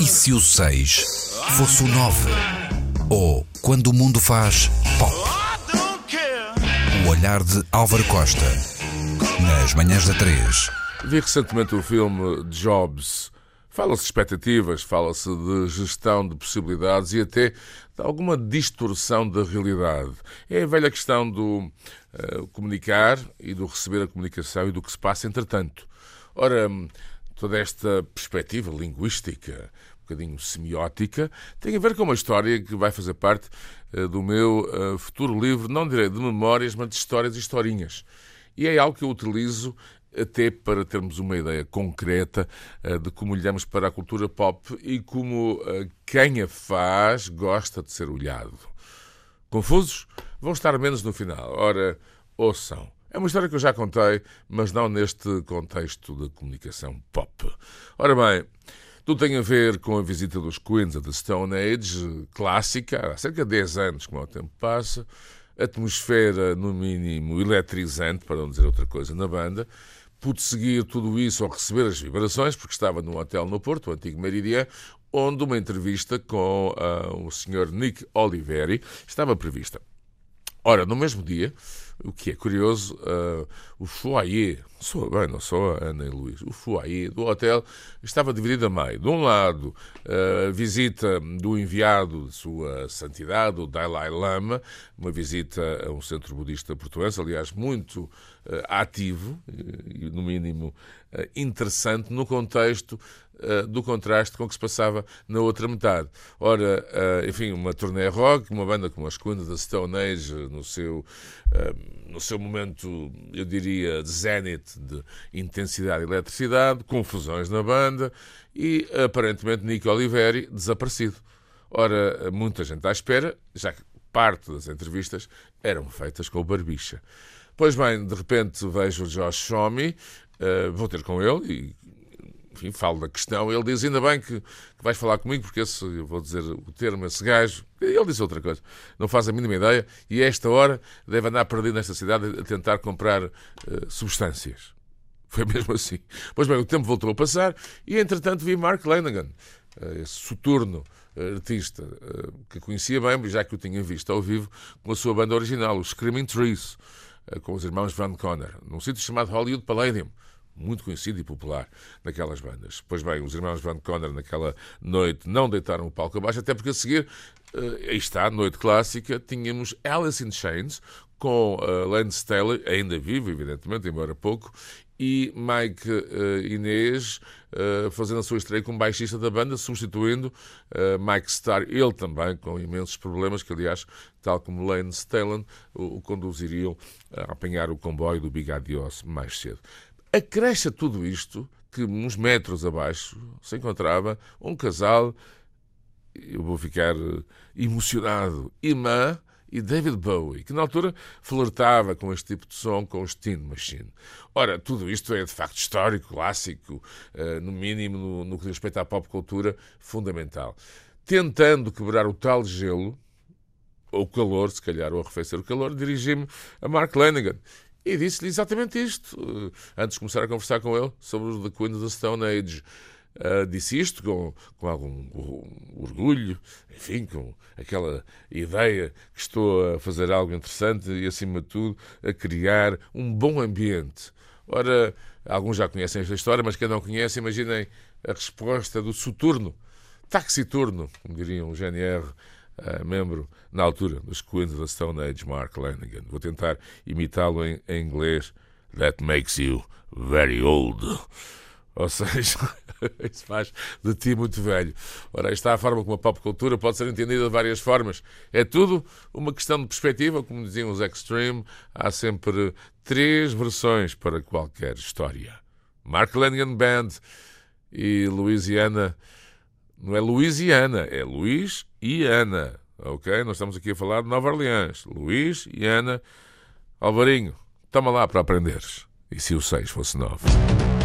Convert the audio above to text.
E se o 6 fosse o 9? Ou quando o mundo faz pop? O olhar de Álvaro Costa. Nas manhãs da 3. Vi recentemente o filme Jobs. Fala-se de expectativas, fala-se de gestão de possibilidades e até de alguma distorção da realidade. É a velha questão do uh, comunicar e do receber a comunicação e do que se passa entretanto. Ora, toda esta perspectiva linguística, um bocadinho semiótica, tem a ver com uma história que vai fazer parte uh, do meu uh, futuro livro, não direi de memórias, mas de histórias e historinhas. E é algo que eu utilizo até para termos uma ideia concreta uh, de como olhamos para a cultura pop e como quem a faz gosta de ser olhado. Confusos? Vão estar menos no final. Ora, ouçam. É uma história que eu já contei, mas não neste contexto de comunicação pop. Ora bem, tudo tem a ver com a visita dos Queens a The Stone Age, clássica, há cerca de 10 anos, como o tempo passa, atmosfera, no mínimo, eletrizante, para não dizer outra coisa, na banda. Pude seguir tudo isso ao receber as vibrações, porque estava num hotel no Porto, o antigo Meridian, onde uma entrevista com uh, o Sr. Nick Oliveri estava prevista. Ora, no mesmo dia, o que é curioso, uh, o foyer, sou, bem, não sou a Ana e Luís, o foyer do hotel estava dividido a meio. De um lado, a uh, visita do enviado de Sua Santidade, o Dalai Lama, uma visita a um centro budista português, aliás, muito uh, ativo e, no mínimo, interessante no contexto do contraste com o que se passava na outra metade. Ora, enfim, uma turnê rock, uma banda como as Queens da Stone Age, no seu no seu momento, eu diria, de zenith de intensidade e eletricidade, confusões na banda e, aparentemente, Nick Oliveri desaparecido. Ora, muita gente à espera, já que parte das entrevistas eram feitas com o Barbicha. Pois bem, de repente vejo o Josh Homme, uh, vou ter com ele e enfim, falo da questão. Ele diz: Ainda bem que, que vais falar comigo, porque esse, eu vou dizer o termo, esse gajo. Ele disse outra coisa, não faz a mínima ideia, e a esta hora deve andar perdido nesta cidade a tentar comprar uh, substâncias. Foi mesmo assim. Pois bem, o tempo voltou a passar e, entretanto, vi Mark Lanigan, uh, esse soturno artista uh, que conhecia bem, já que o tinha visto ao vivo, com a sua banda original, os Screaming Trees, com os irmãos Van Conner, num sítio chamado Hollywood Palladium muito conhecido e popular naquelas bandas. Pois bem, os irmãos Van Conner naquela noite não deitaram o palco abaixo, até porque a seguir, uh, aí está, noite clássica, tínhamos Alice in Chains com uh, Lance Staley, ainda vivo, evidentemente, embora pouco, e Mike uh, Inês uh, fazendo a sua estreia como baixista da banda, substituindo uh, Mike Starr, ele também com imensos problemas, que aliás, tal como Lane Staley, o, o conduziriam a apanhar o comboio do Big Adios mais cedo. Acresce a tudo isto que uns metros abaixo se encontrava um casal, eu vou ficar eh, emocionado, Imã e David Bowie, que na altura flertava com este tipo de som com os Teen Machine. Ora, tudo isto é de facto histórico, clássico, eh, no mínimo no, no que diz respeito à pop cultura, fundamental. Tentando quebrar o tal gelo, ou calor, se calhar, ou arrefecer o calor, dirigi-me a Mark Lanigan e disse-lhe exatamente isto, uh, antes de começar a conversar com ele sobre o The Queen of the Stone Age. Uh, disse isto com, com algum orgulho, enfim, com aquela ideia que estou a fazer algo interessante e, acima de tudo, a criar um bom ambiente. Ora, alguns já conhecem esta história, mas quem não conhece, imaginem a resposta do Soturno, Taxiturno, como diriam o GNR, uh, membro na altura dos Queens of the Stone Age, Mark Lanigan. Vou tentar imitá-lo em, em inglês. That makes you very old. Ou seja, isso faz de ti muito velho. Ora, está a forma como a pop cultura pode ser entendida de várias formas. É tudo uma questão de perspectiva, como diziam os Extreme, há sempre três versões para qualquer história. Mark Lanigan Band e Louisiana não é Louisiana, é Luís e Ana. Ok? Nós estamos aqui a falar de Nova Orleans. Luís e Ana. Alvarinho, toma lá para aprenderes. E se o 6 fosse 9?